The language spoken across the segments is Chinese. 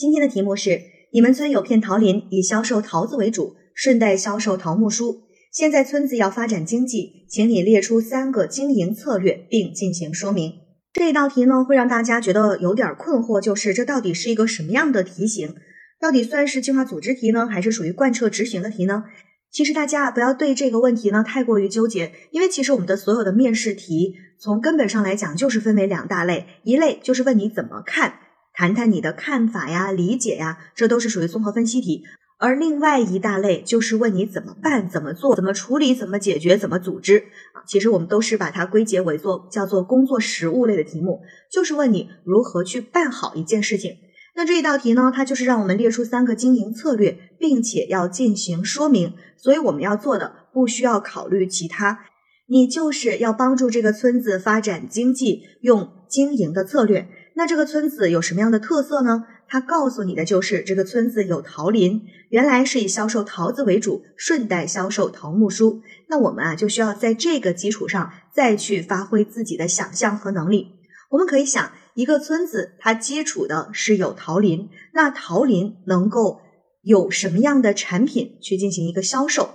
今天的题目是：你们村有片桃林，以销售桃子为主，顺带销售桃木梳。现在村子要发展经济，请你列出三个经营策略，并进行说明。这一道题呢，会让大家觉得有点困惑，就是这到底是一个什么样的题型？到底算是计划组织题呢，还是属于贯彻执行的题呢？其实大家不要对这个问题呢太过于纠结，因为其实我们的所有的面试题，从根本上来讲就是分为两大类，一类就是问你怎么看，谈谈你的看法呀、理解呀，这都是属于综合分析题；而另外一大类就是问你怎么办、怎么做、怎么处理、怎么解决、怎么组织啊。其实我们都是把它归结为做叫做工作实务类的题目，就是问你如何去办好一件事情。那这一道题呢，它就是让我们列出三个经营策略，并且要进行说明。所以我们要做的不需要考虑其他，你就是要帮助这个村子发展经济，用经营的策略。那这个村子有什么样的特色呢？它告诉你的就是这个村子有桃林，原来是以销售桃子为主，顺带销售桃木梳。那我们啊就需要在这个基础上再去发挥自己的想象和能力。我们可以想，一个村子它基础的是有桃林，那桃林能够。有什么样的产品去进行一个销售？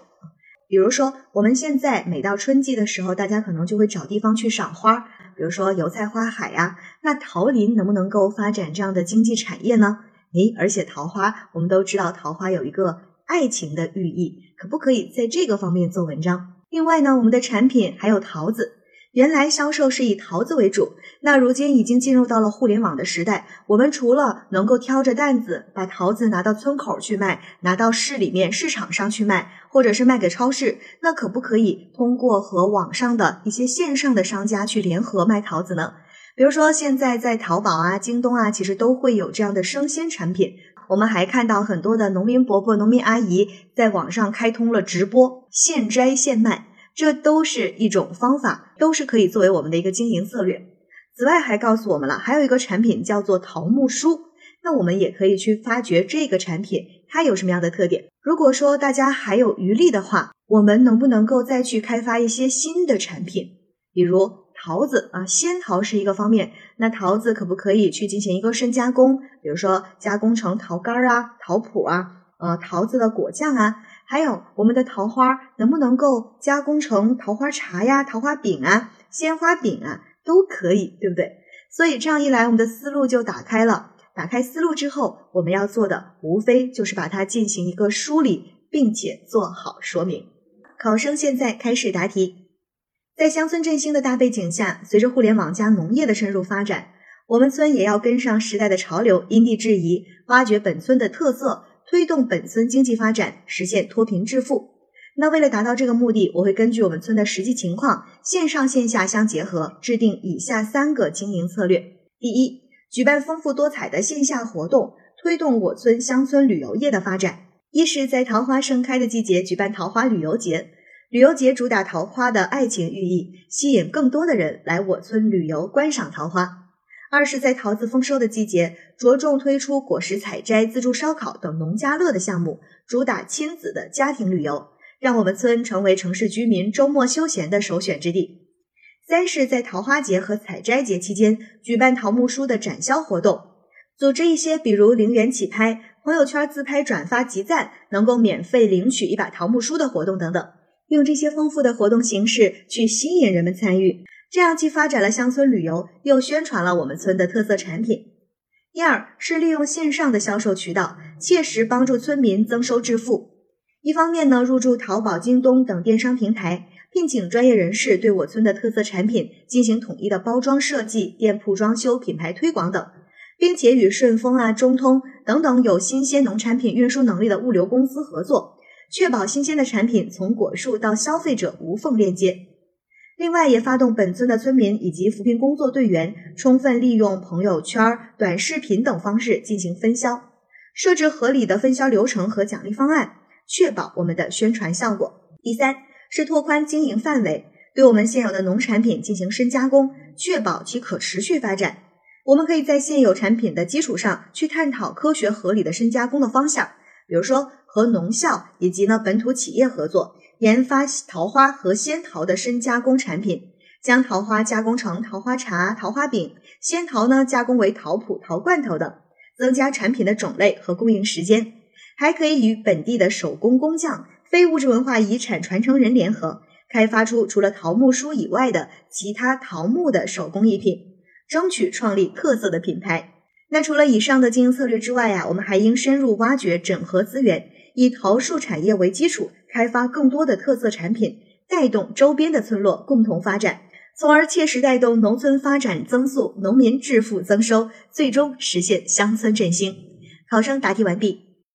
比如说，我们现在每到春季的时候，大家可能就会找地方去赏花，比如说油菜花海呀。那桃林能不能够发展这样的经济产业呢？诶，而且桃花，我们都知道桃花有一个爱情的寓意，可不可以在这个方面做文章？另外呢，我们的产品还有桃子。原来销售是以桃子为主，那如今已经进入到了互联网的时代。我们除了能够挑着担子把桃子拿到村口去卖，拿到市里面市场上去卖，或者是卖给超市，那可不可以通过和网上的一些线上的商家去联合卖桃子呢？比如说现在在淘宝啊、京东啊，其实都会有这样的生鲜产品。我们还看到很多的农民伯伯、农民阿姨在网上开通了直播，现摘现卖。这都是一种方法，都是可以作为我们的一个经营策略。此外，还告诉我们了，还有一个产品叫做桃木梳，那我们也可以去发掘这个产品它有什么样的特点。如果说大家还有余力的话，我们能不能够再去开发一些新的产品？比如桃子啊，仙桃是一个方面，那桃子可不可以去进行一个深加工？比如说加工成桃干儿啊、桃脯啊、呃桃子的果酱啊。还有我们的桃花能不能够加工成桃花茶呀、桃花饼啊、鲜花饼啊，都可以，对不对？所以这样一来，我们的思路就打开了。打开思路之后，我们要做的无非就是把它进行一个梳理，并且做好说明。考生现在开始答题。在乡村振兴的大背景下，随着互联网加农业的深入发展，我们村也要跟上时代的潮流，因地制宜，挖掘本村的特色。推动本村经济发展，实现脱贫致富。那为了达到这个目的，我会根据我们村的实际情况，线上线下相结合，制定以下三个经营策略：第一，举办丰富多彩的线下活动，推动我村乡村旅游业的发展。一是，在桃花盛开的季节举办桃花旅游节，旅游节主打桃花的爱情寓意，吸引更多的人来我村旅游观赏桃花。二是，在桃子丰收的季节，着重推出果实采摘、自助烧烤等农家乐的项目，主打亲子的家庭旅游，让我们村成为城市居民周末休闲的首选之地。三是，在桃花节和采摘节期间，举办桃木梳的展销活动，组织一些比如零元起拍、朋友圈自拍转发集赞，能够免费领取一把桃木梳的活动等等，用这些丰富的活动形式去吸引人们参与。这样既发展了乡村旅游，又宣传了我们村的特色产品。第二是利用线上的销售渠道，切实帮助村民增收致富。一方面呢，入驻淘宝、京东等电商平台，聘请专业人士对我村的特色产品进行统一的包装设计、店铺装修、品牌推广等，并且与顺丰啊、中通等等有新鲜农产品运输能力的物流公司合作，确保新鲜的产品从果树到消费者无缝链接。另外，也发动本村的村民以及扶贫工作队员，充分利用朋友圈、短视频等方式进行分销，设置合理的分销流程和奖励方案，确保我们的宣传效果。第三是拓宽经营范围，对我们现有的农产品进行深加工，确保其可持续发展。我们可以在现有产品的基础上去探讨科学合理的深加工的方向，比如说和农校以及呢本土企业合作。研发桃花和仙桃的深加工产品，将桃花加工成桃花茶、桃花饼，仙桃呢加工为桃脯、桃罐头等，增加产品的种类和供应时间，还可以与本地的手工工匠、非物质文化遗产传承人联合，开发出除了桃木梳以外的其他桃木的手工艺品，争取创立特色的品牌。那除了以上的经营策略之外呀，我们还应深入挖掘、整合资源，以桃树产业为基础，开发更多的特色产品，带动周边的村落共同发展。从而切实带动农村发展增速，农民致富增收，最终实现乡村振兴。考生答题完毕。